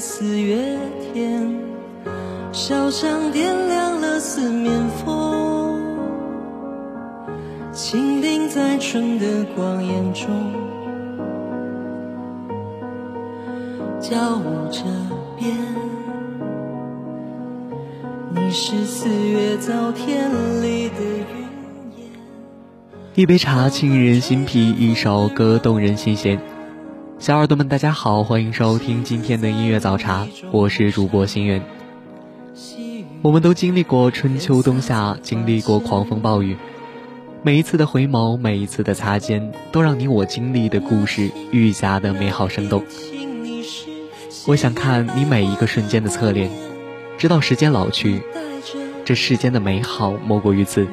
四月天，小巷点亮了四面风，蜻蜓在春的光艳中交舞着边。你是四月早天里的云烟。一杯茶沁人心脾，一首歌动人心弦。小耳朵们，大家好，欢迎收听今天的音乐早茶，我是主播心源。我们都经历过春秋冬夏，经历过狂风暴雨，每一次的回眸，每一次的擦肩，都让你我经历的故事愈加的美好生动。我想看你每一个瞬间的侧脸，直到时间老去，这世间的美好莫过于此。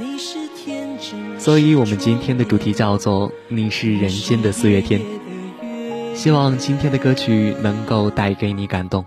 所以，我们今天的主题叫做“你是人间的四月天”。希望今天的歌曲能够带给你感动。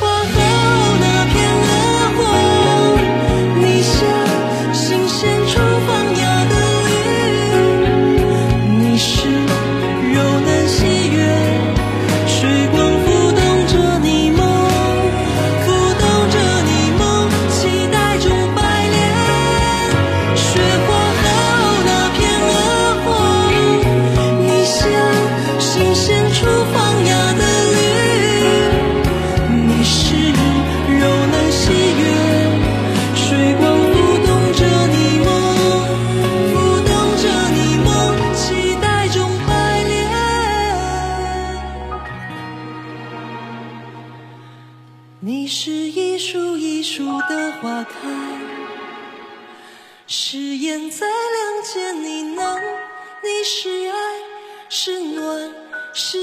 我和。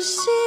心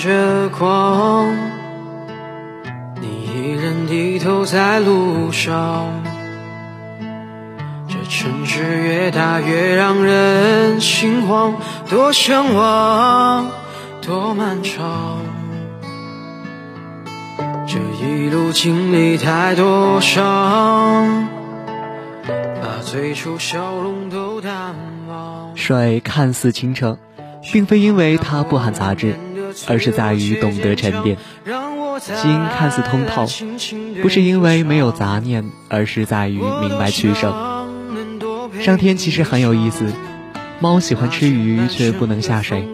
着光，你一人低头在路上。这城市越大越让人心慌，多向往，多漫长。这一路经历太多伤，把最初笑容都淡忘。水看似清澈。并非因为它不含杂质，而是在于懂得沉淀；心看似通透，不是因为没有杂念，而是在于明白取舍。上天其实很有意思，猫喜欢吃鱼却不能下水，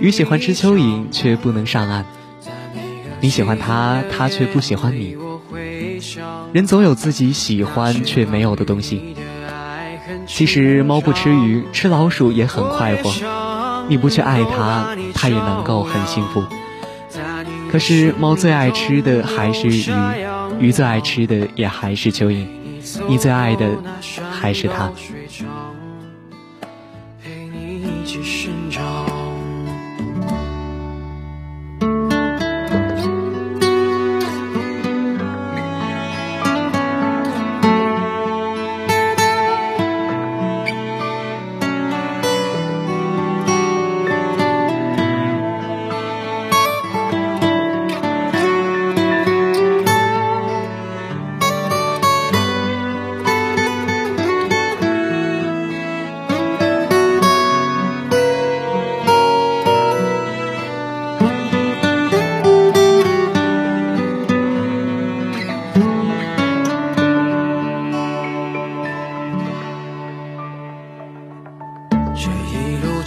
鱼喜欢吃蚯蚓却不能上岸。你喜欢它，它却不喜欢你。人总有自己喜欢却没有的东西。其实猫不吃鱼，吃老鼠也很快活。你不去爱它，它也能够很幸福。可是猫最爱吃的还是鱼，鱼最爱吃的也还是蚯蚓。你最爱的还是它。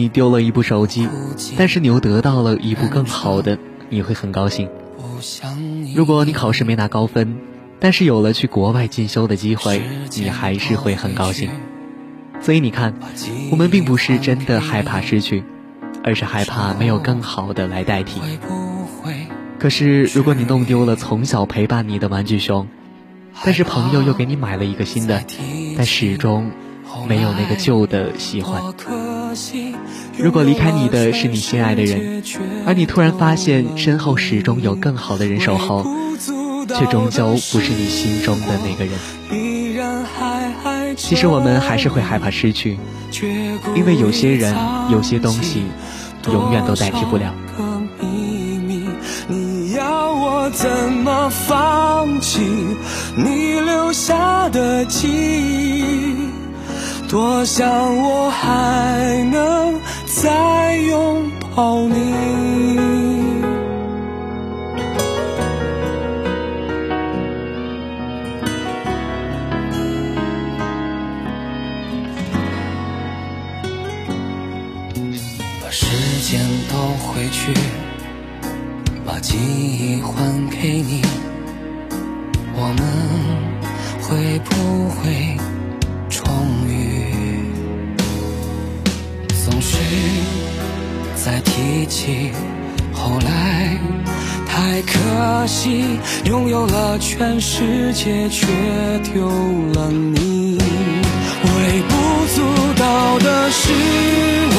你丢了一部手机，但是你又得到了一部更好的，你会很高兴。如果你考试没拿高分，但是有了去国外进修的机会，你还是会很高兴。所以你看，我们并不是真的害怕失去，而是害怕没有更好的来代替。可是如果你弄丢了从小陪伴你的玩具熊，但是朋友又给你买了一个新的，但始终没有那个旧的喜欢。如果离开你的是你心爱的人，而你突然发现身后始终有更好的人守候，却终究不是你心中的那个人。其实我们还是会害怕失去，因为有些人、有些东西，永远都代替不了。怎么放弃你留下的记忆？多想我还能再拥抱你。把时间倒回去，世界，却丢了你。微不足道的是，我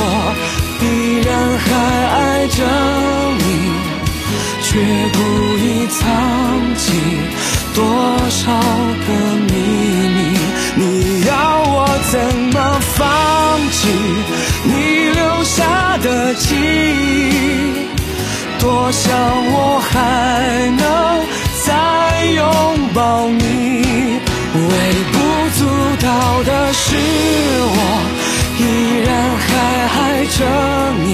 依然还爱着你，却故意藏起多少个秘密。你要我怎么放弃你留下？的记忆，多想我还的是，我依然还爱着你。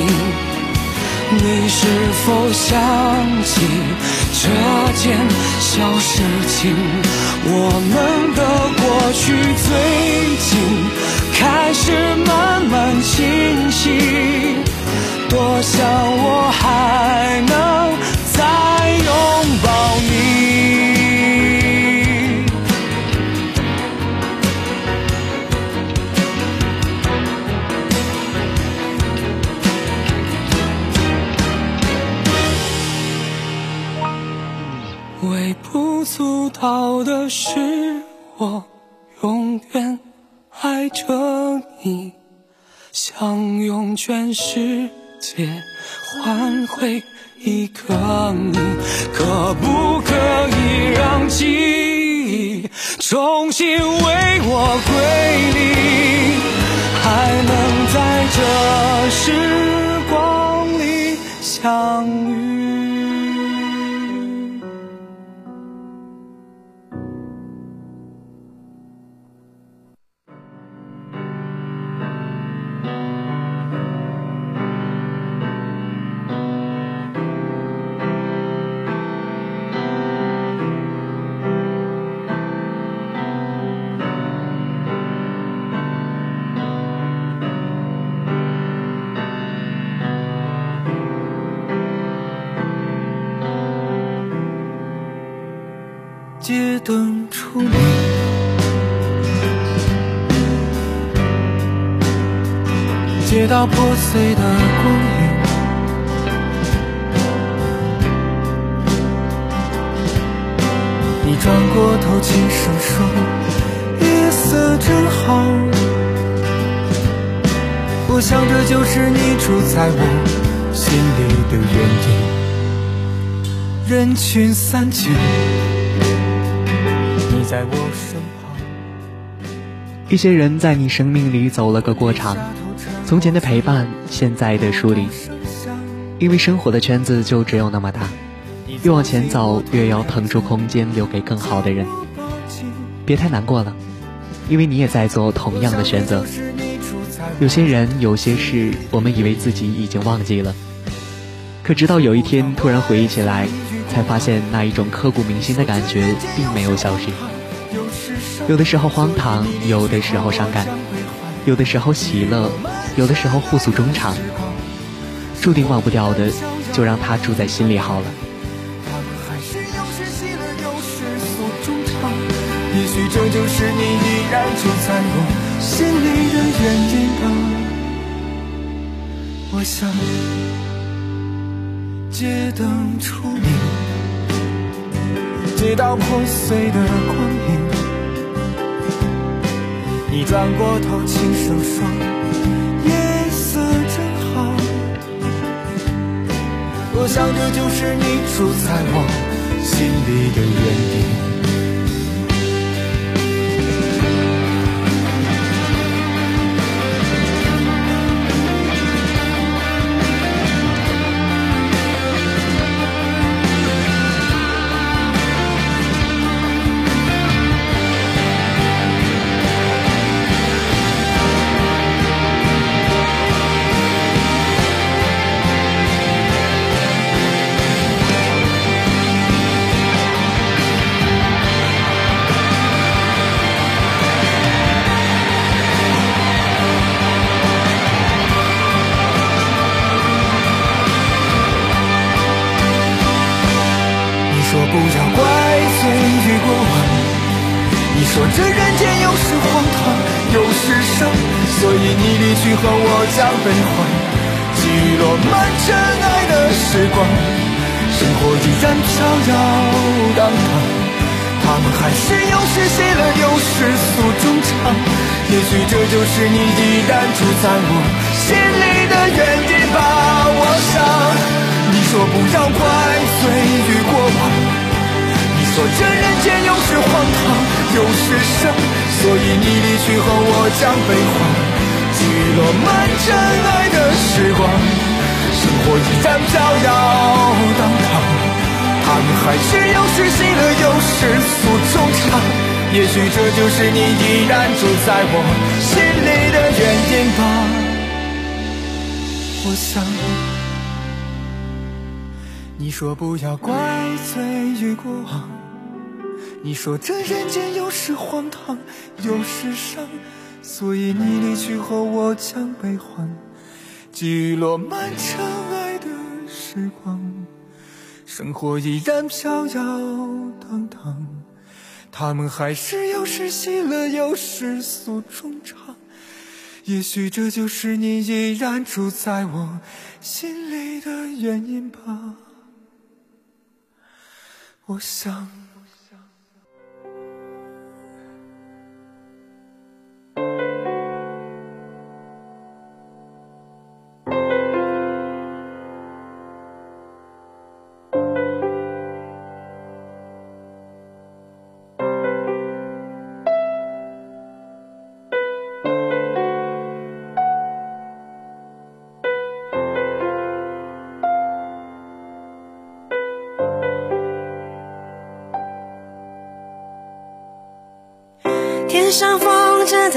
你是否想起这件小事情？我们的过去最近开始慢慢清晰。多想我还能再足道的是，我永远爱着你，想用全世。界换回一个你，可不可以让记忆重新为我归零？还能在这时光里相遇？处理，街道破碎的光影，你转过头轻声说：“夜色真好。”我想这就是你住在我心里的原因。人群散尽。在我身旁。一些人在你生命里走了个过场，从前的陪伴，现在的疏离。因为生活的圈子就只有那么大，越往前走，越要腾出空间留给更好的人。别太难过了，因为你也在做同样的选择。有些人，有些事，我们以为自己已经忘记了，可直到有一天突然回忆起来，才发现那一种刻骨铭心的感觉并没有消失。有的时候荒唐，有的时候伤感，有的时候喜乐，有的时候互诉衷肠。注定忘不掉的，就让它住在心里好了。也许这就是你依然住在我心里的原因吧。我想，街灯初明，街道破碎的光影。你转过头，轻声说：“夜色真好。”我想，这就是你住在我心里的原因。是你依然住在我心里的原地，把。我伤，你说不要怪罪于过往。你说这人间有时荒唐，有时伤，所以你离去后，我将悲欢击落满尘埃的时光。生活依然飘摇荡荡，他们还是有时喜乐，有时诉衷肠。也许这就是你依然住在我心里的原因吧。我想，你说不要怪罪于过往。你说这人间有时荒唐，有时伤，所以你离去后，我将悲欢击落满尘埃的时光。生活依然飘摇荡荡，他们还是有时喜乐，有时诉衷肠。也许这就是你依然住在我心里的原因吧。我想。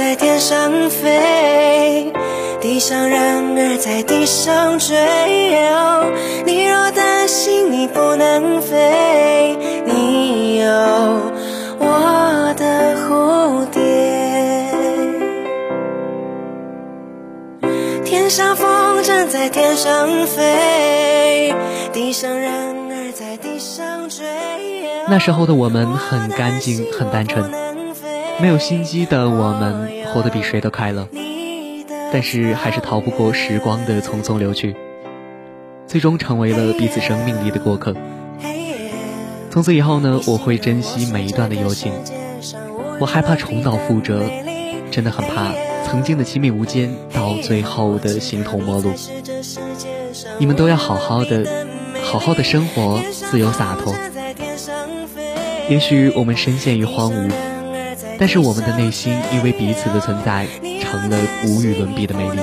在天上飞，地上人儿在地上追。你若担心你不能飞，你有我的蝴蝶。天上风筝在天上飞，地上人儿在地上追。那时候的我们很干净，很单纯。没有心机的我们，活得比谁都快乐，但是还是逃不过时光的匆匆流去，最终成为了彼此生命里的过客。从此以后呢，我会珍惜每一段的友情，我害怕重蹈覆辙，真的很怕曾经的亲密无间到最后的形同陌路。你们都要好好的，好好的生活，自由洒脱。也许我们深陷于荒芜。但是我们的内心因为彼此的存在，成了无与伦比的美丽。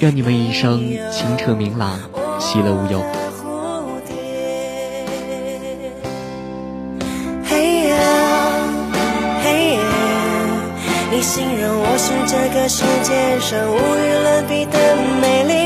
愿你们一生清澈明朗，喜乐无忧。嘿呀，嘿呀，你形容我是这个世界上无与伦比的美丽。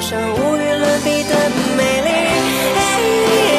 上无与伦比的美丽。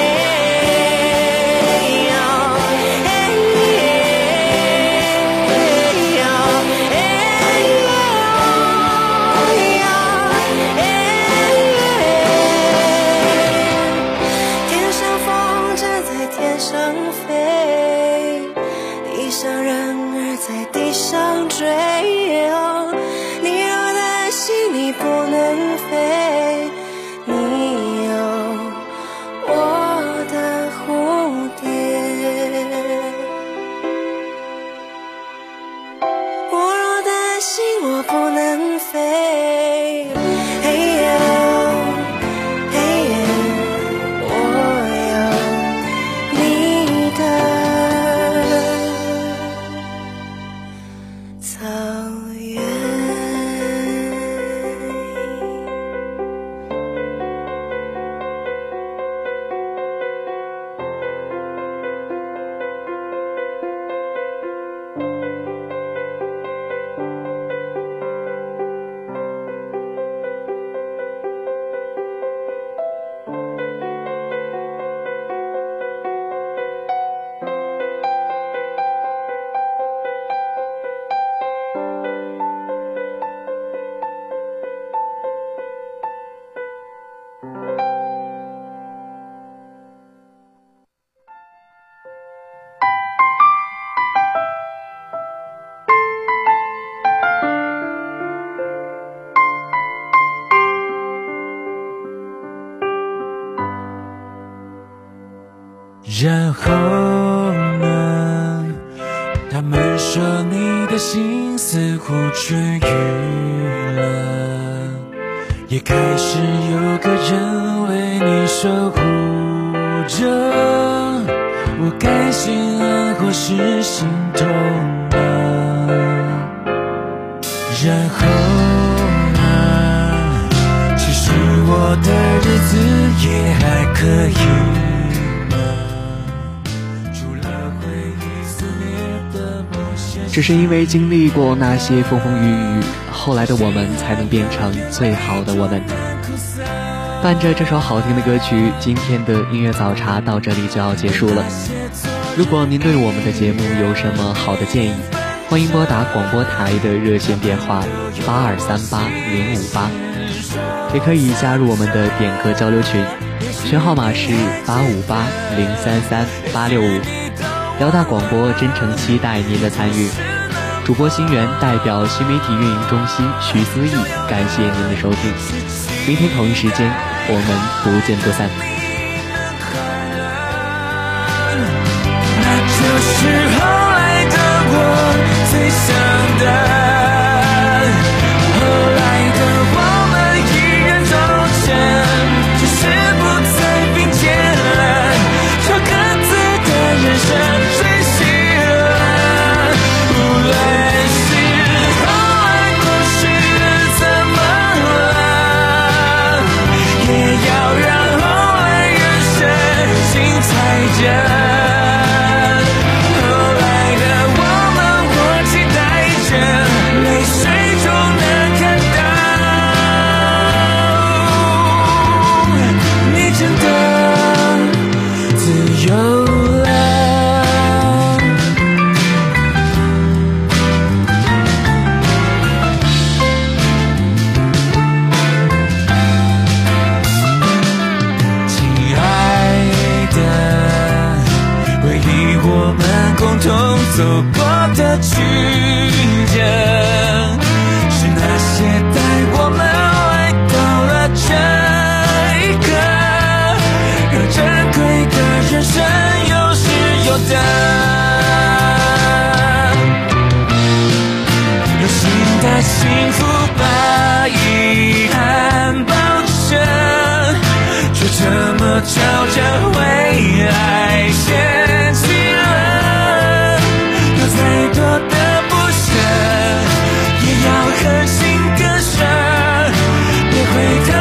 然后呢？他们说你的心似乎痊愈了，也开始有个人为你守护着。我该心安或是心痛呢？然后呢？其实我的日子也还可以。只是因为经历过那些风风雨雨，后来的我们才能变成最好的我们。伴着这首好听的歌曲，今天的音乐早茶到这里就要结束了。如果您对我们的节目有什么好的建议，欢迎拨打广播台的热线电话八二三八零五八，也可以加入我们的点歌交流群，群号码是八五八零三三八六五。辽大广播真诚期待您的参与，主播心源代表新媒体运营中心徐思义，感谢您的收听。明天同一时间，我们不见不散。回头